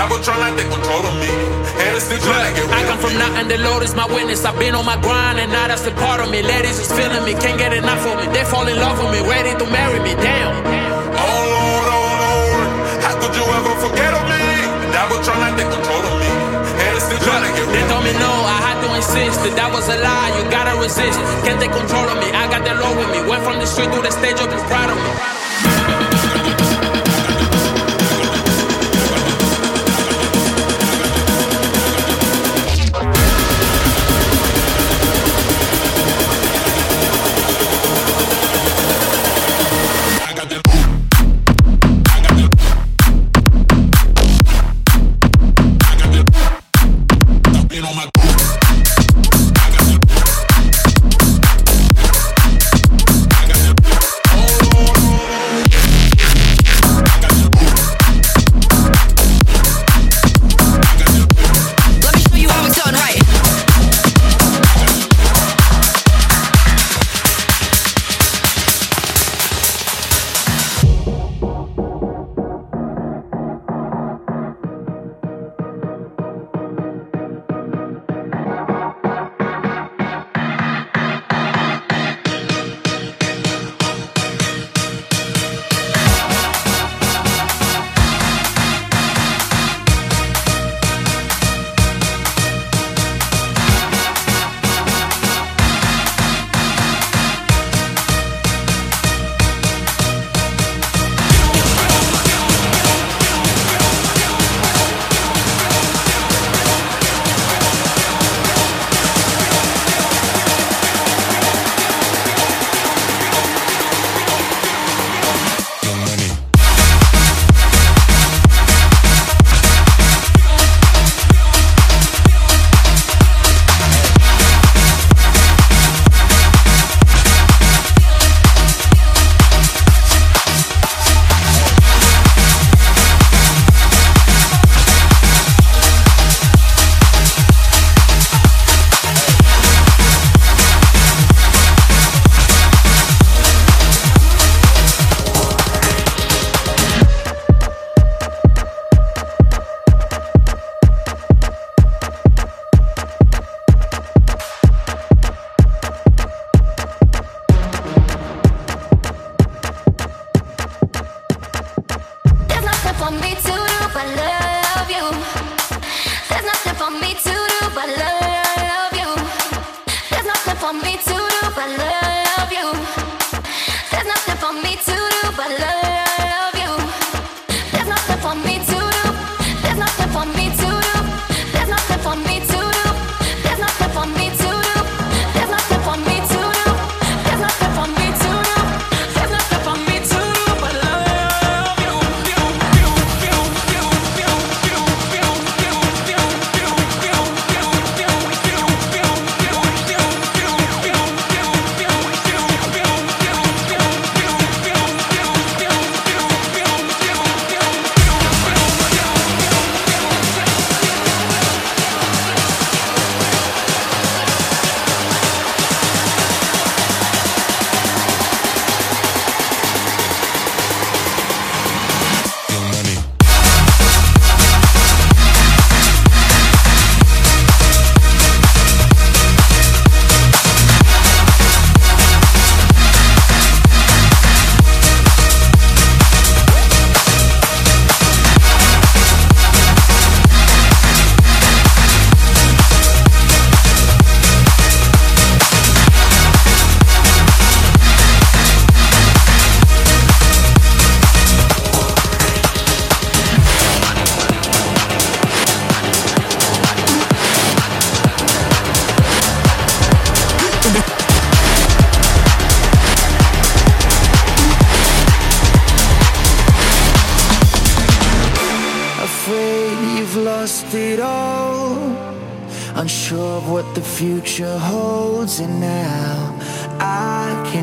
Galvatron like they control the me. And it's still trying to get I come from nothing, the Lord is my witness. I've been on my grind, and now that's the part of me. Ladies is feeling me, can't get enough of me. They fall in love with me, ready to marry me. Damn. Oh Lord, oh Lord, how could you ever forget of me? Galvatron like take control of me. And it's still trying to get They told me no, I had to insist that that was a lie. You gotta resist. Can't take control of me, I got the Lord with me. Went from the street to the stage, up and proud of me.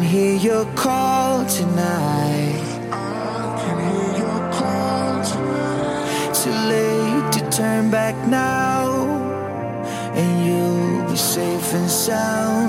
hear your call tonight. Too late to turn back now, and you'll be safe and sound.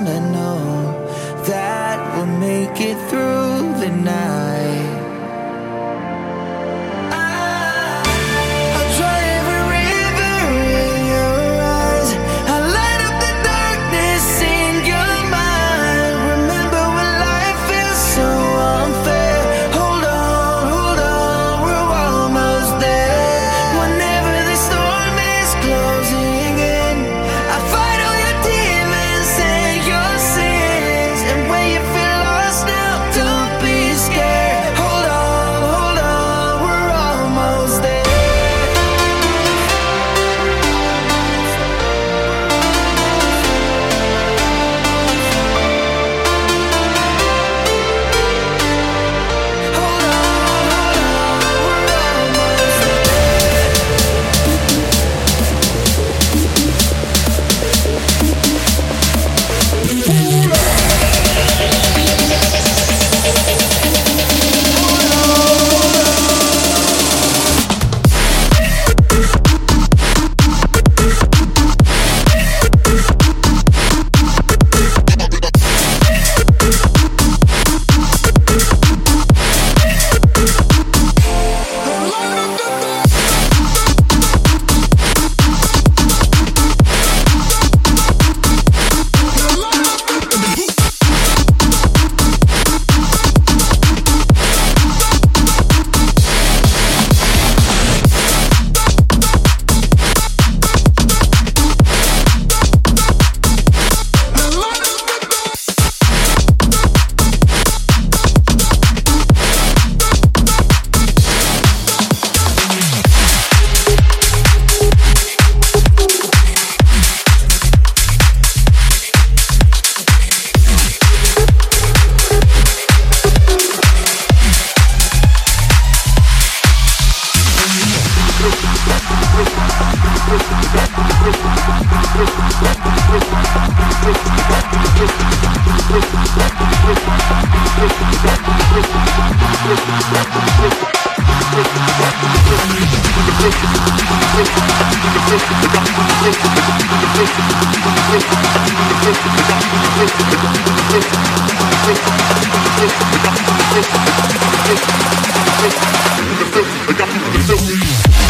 I got you.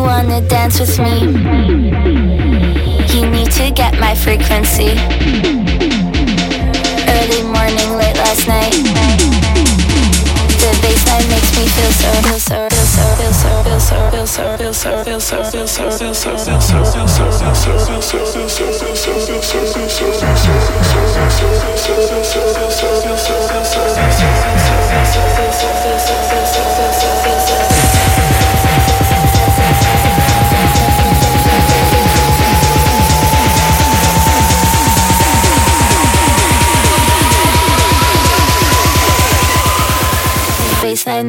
You wanna dance with me, you need to get my frequency. Early morning, late last night. The bassline makes me feel so, feel so, feel so, feel so, feel so, feel so, feel so, feel so, feel so, feel so, feel so, feel so, feel so, feel so. Bassline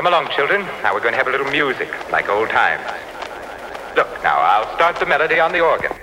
Come along, children. Now we're going to have a little music, like old times. Look, now I'll start the melody on the organ.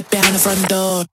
Right behind the front door.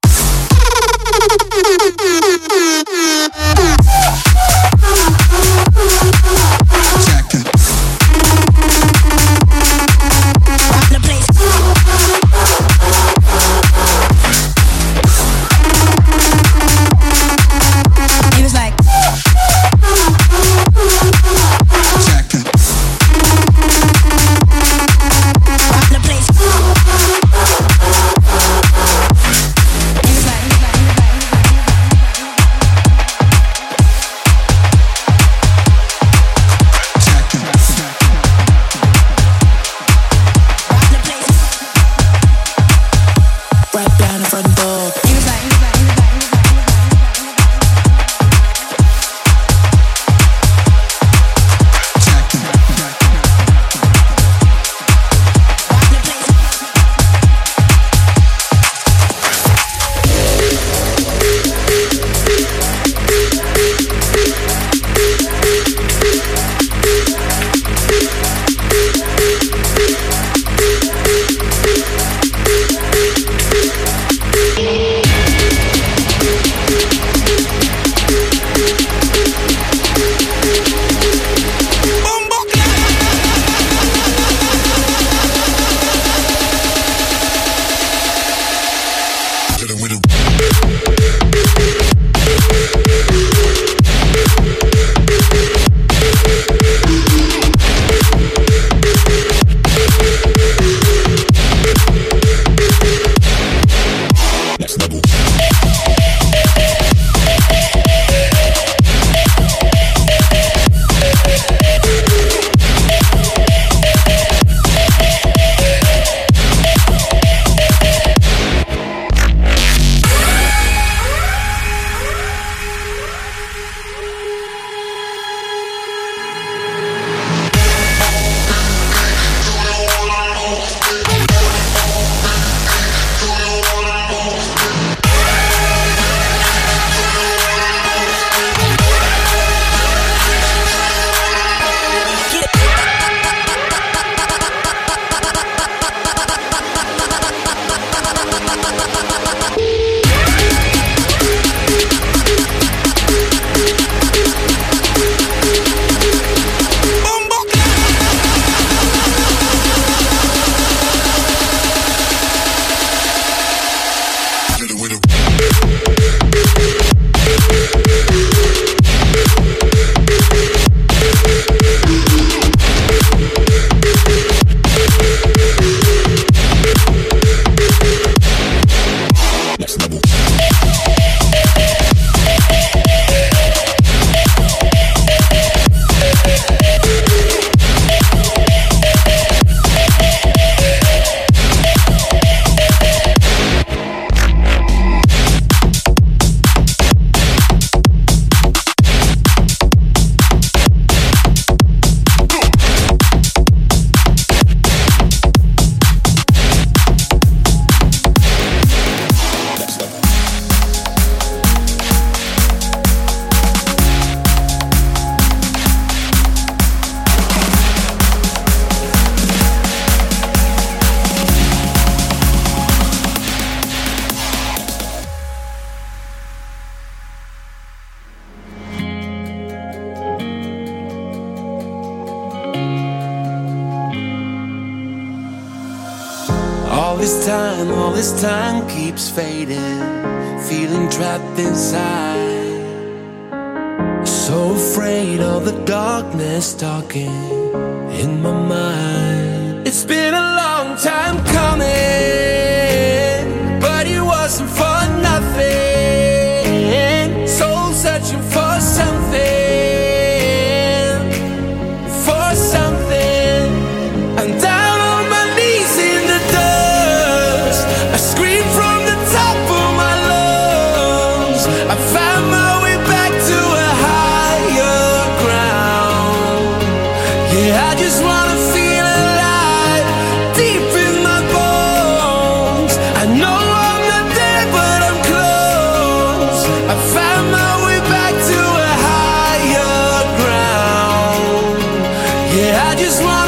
just want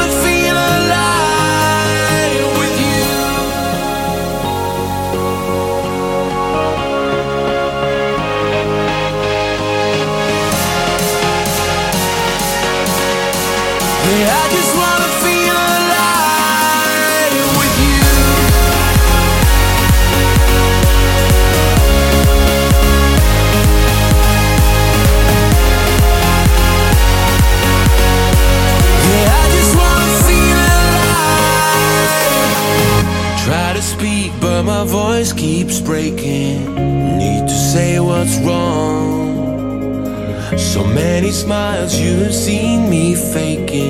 faking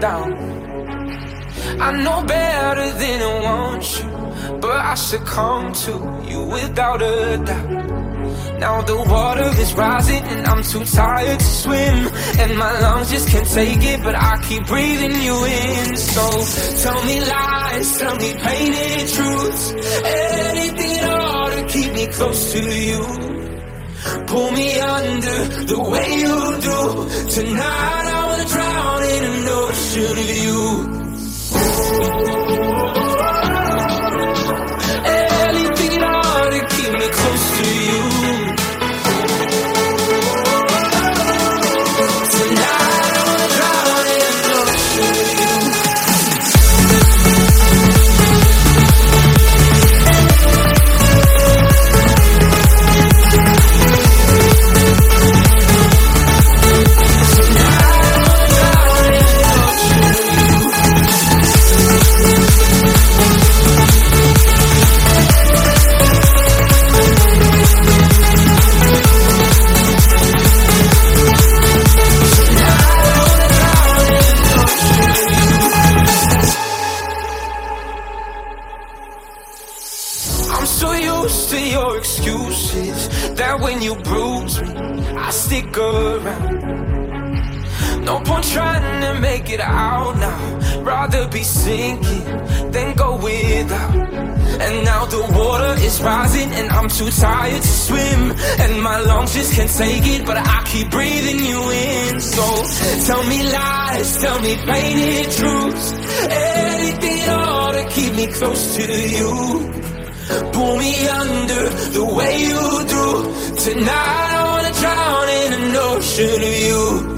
Down. I know better than I want you, but I succumb to you without a doubt. Now the water is rising and I'm too tired to swim And my lungs just can't take it but I keep breathing you in So tell me lies, tell me painted truths Anything at all to keep me close to you Pull me under the way you do. Tonight I wanna drown in an ocean of you around. No point trying to make it out now. Rather be sinking than go without. And now the water is rising and I'm too tired to swim. And my lungs just can't take it, but I keep breathing you in. So tell me lies, tell me painted truths. Anything at all to keep me close to you. Pull me under the way you do. Tonight of you.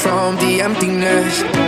from the emptiness.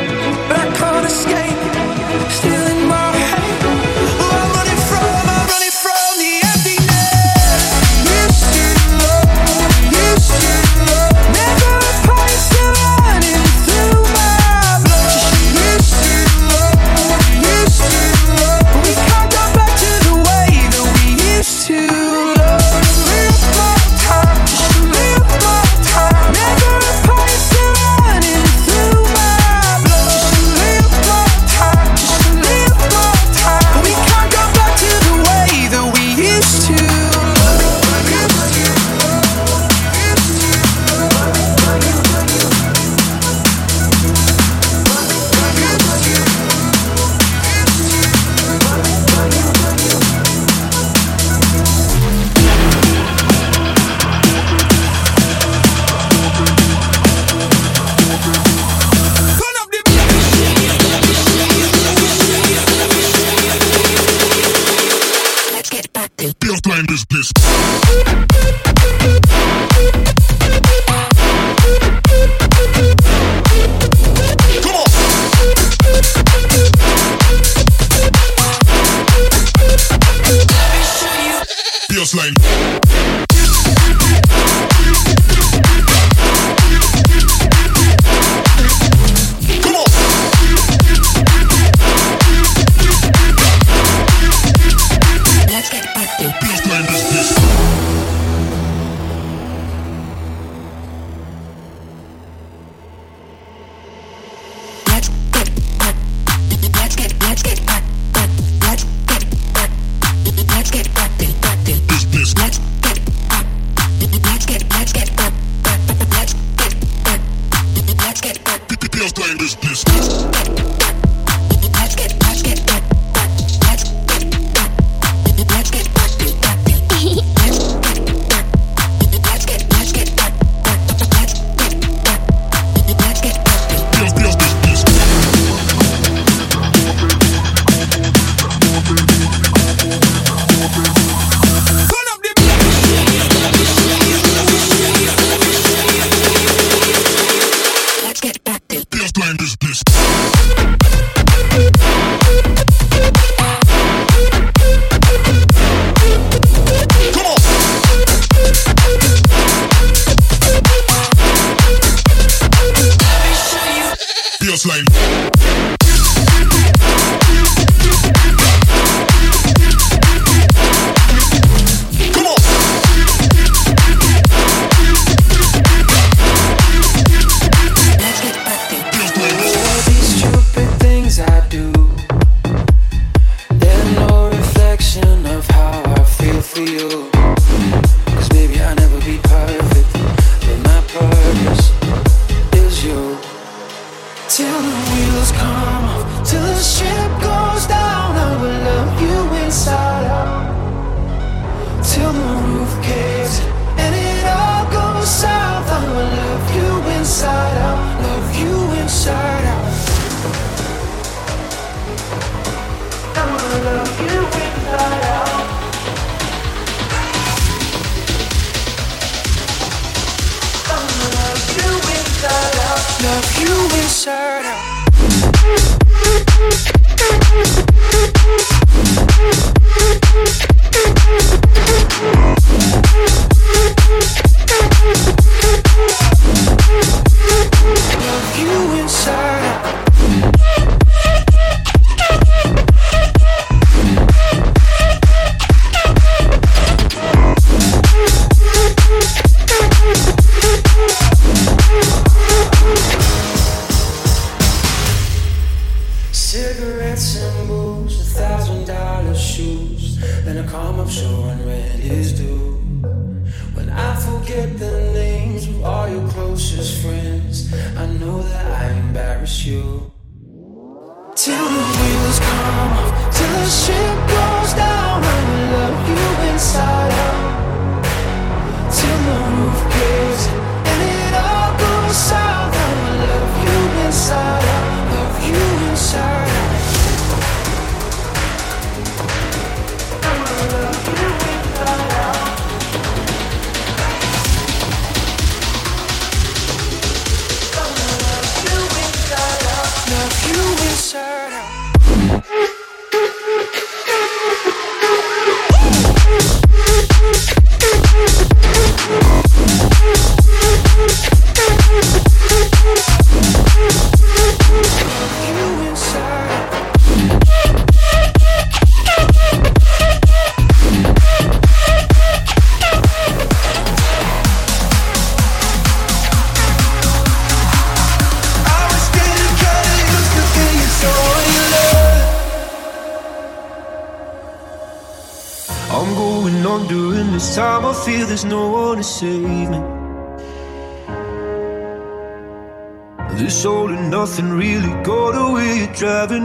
slang.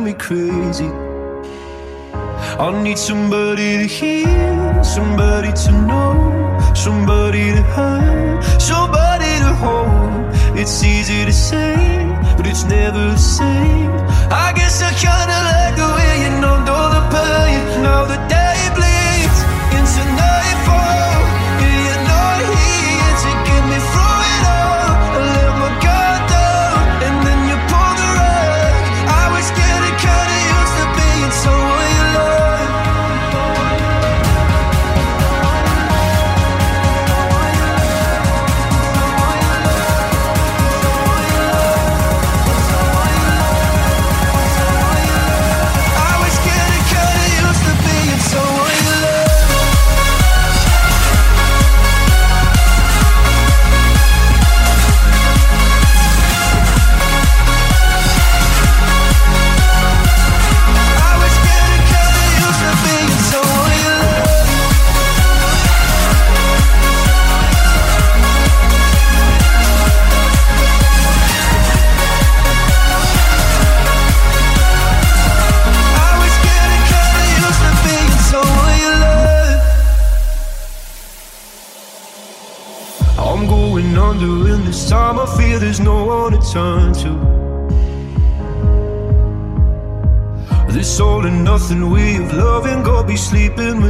me crazy. I need somebody to hear, somebody to know, somebody to hurt, somebody to hold. It's easy to say, but it's never the same. I guess I kinda like the way you know, know the pain, Now the day.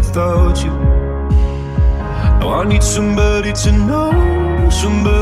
without you. I need somebody to know, somebody.